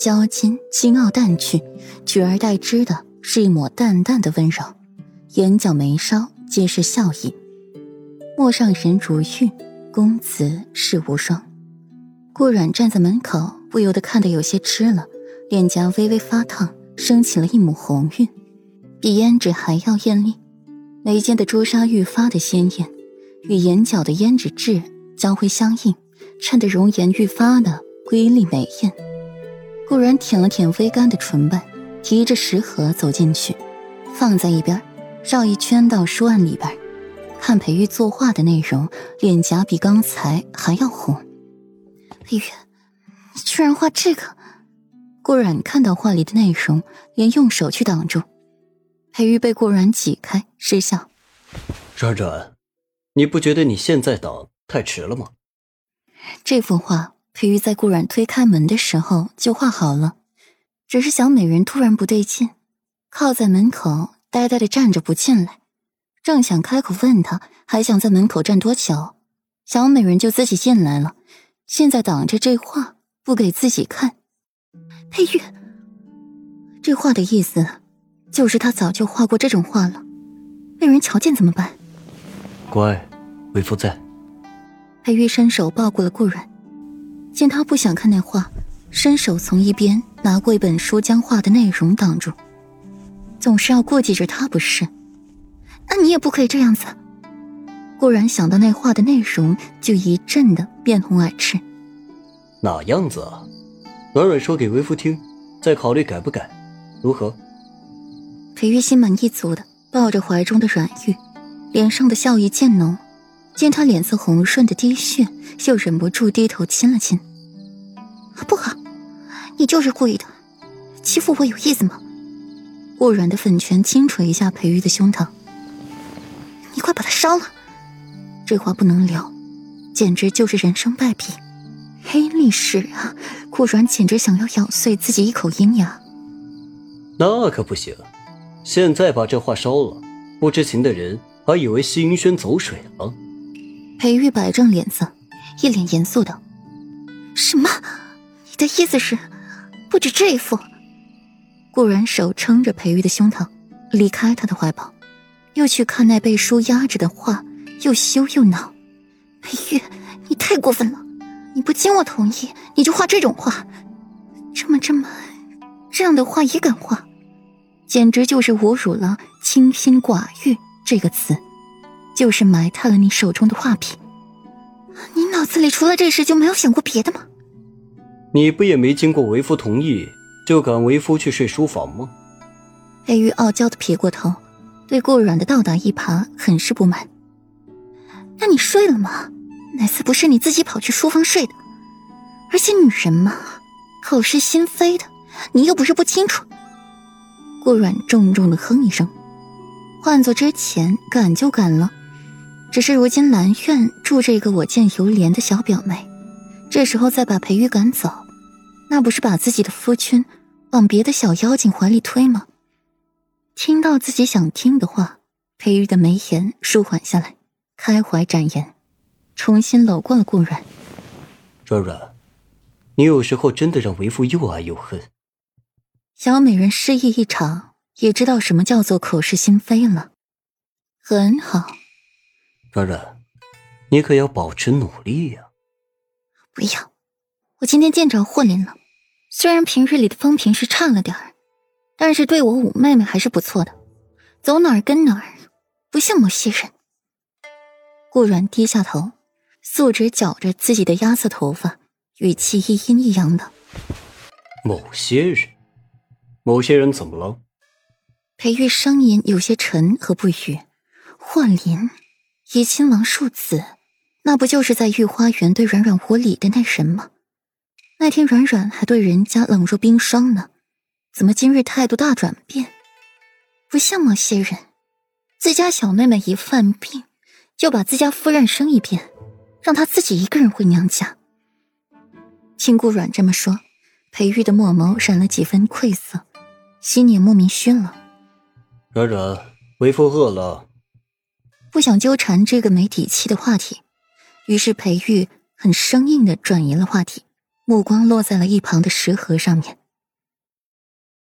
娇矜、惊傲淡去，取而代之的是一抹淡淡的温柔，眼角眉梢皆是笑意。陌上人如玉，公子世无双。顾阮站在门口，不由得看得有些痴了，脸颊微微发烫，升起了一抹红晕，比胭脂还要艳丽。眉间的朱砂愈发的鲜艳，与眼角的胭脂痣交辉相映，衬得容颜愈发的瑰丽美艳。顾然舔了舔微干的唇瓣，提着食盒走进去，放在一边，绕一圈到书案里边，看裴玉作画的内容，脸颊比刚才还要红。裴玉，你居然画这个！顾然看到画里的内容，连用手去挡住。裴玉被顾然挤开，失笑：“软软，你不觉得你现在挡太迟了吗？”这幅画。裴玉在顾阮推开门的时候就画好了，只是小美人突然不对劲，靠在门口呆呆的站着不进来。正想开口问他还想在门口站多久，小美人就自己进来了。现在挡着这画不给自己看，裴玉，这画的意思就是他早就画过这种画了，被人瞧见怎么办？乖，为夫在。裴玉伸手抱过了顾阮。见他不想看那画，伸手从一边拿过一本书，将画的内容挡住。总是要顾忌着他不是？那你也不可以这样子。顾然想到那画的内容，就一阵的面红耳赤。哪样子啊？软软说给为夫听，再考虑改不改，如何？裴玉心满意足的抱着怀中的软玉，脸上的笑意渐浓。见他脸色红润的滴血，又忍不住低头亲了亲。不好，你就是故意的，欺负我有意思吗？顾软的粉拳轻捶一下裴玉的胸膛。你快把它烧了，这话不能留，简直就是人生败笔，黑历史啊！顾软简直想要咬碎自己一口银牙。那可不行，现在把这话烧了，不知情的人还以为西云轩走水了。裴玉摆正脸色，一脸严肃道：“什么？你的意思是，不止这一幅？”顾然手撑着裴玉的胸膛，离开他的怀抱，又去看那被书压着的画，又羞又恼。裴玉，你太过分了！你不经我同意，你就画这种画，这么这么这样的画也敢画，简直就是侮辱了“清心寡欲”这个词。就是埋汰了你手中的画笔，你脑子里除了这事就没有想过别的吗？你不也没经过为夫同意就赶为夫去睡书房吗？裴玉傲娇的撇过头，对顾软的倒打一耙很是不满。那你睡了吗？哪次不是你自己跑去书房睡的？而且女人嘛，口是心非的，你又不是不清楚。顾软重重的哼一声，换做之前赶就赶了。只是如今兰苑住着一个我见犹怜的小表妹，这时候再把裴玉赶走，那不是把自己的夫君往别的小妖精怀里推吗？听到自己想听的话，裴玉的眉眼舒缓下来，开怀展颜，重新搂过了顾软。软软，你有时候真的让为父又爱又恨。小美人失忆一场，也知道什么叫做口是心非了。很好。软软，你可要保持努力呀！不要，我今天见着霍林了。虽然平日里的风评是差了点儿，但是对我五妹妹还是不错的，走哪儿跟哪儿，不像某些人。顾软低下头，素指绞着自己的鸭色头发，语气一阴一阳的：“某些人，某些人怎么了？”裴玉声音有些沉和不语。霍林。以亲王庶子，那不就是在御花园对软软无礼的那人吗？那天软软还对人家冷若冰霜呢，怎么今日态度大转变？不像某些人，自家小妹妹一犯病，就把自家夫人生一遍，让她自己一个人回娘家。听顾软这么说，裴玉的墨眸染了几分愧色，心也莫名熏了。软软，为夫饿了。不想纠缠这个没底气的话题，于是裴玉很生硬的转移了话题，目光落在了一旁的石盒上面。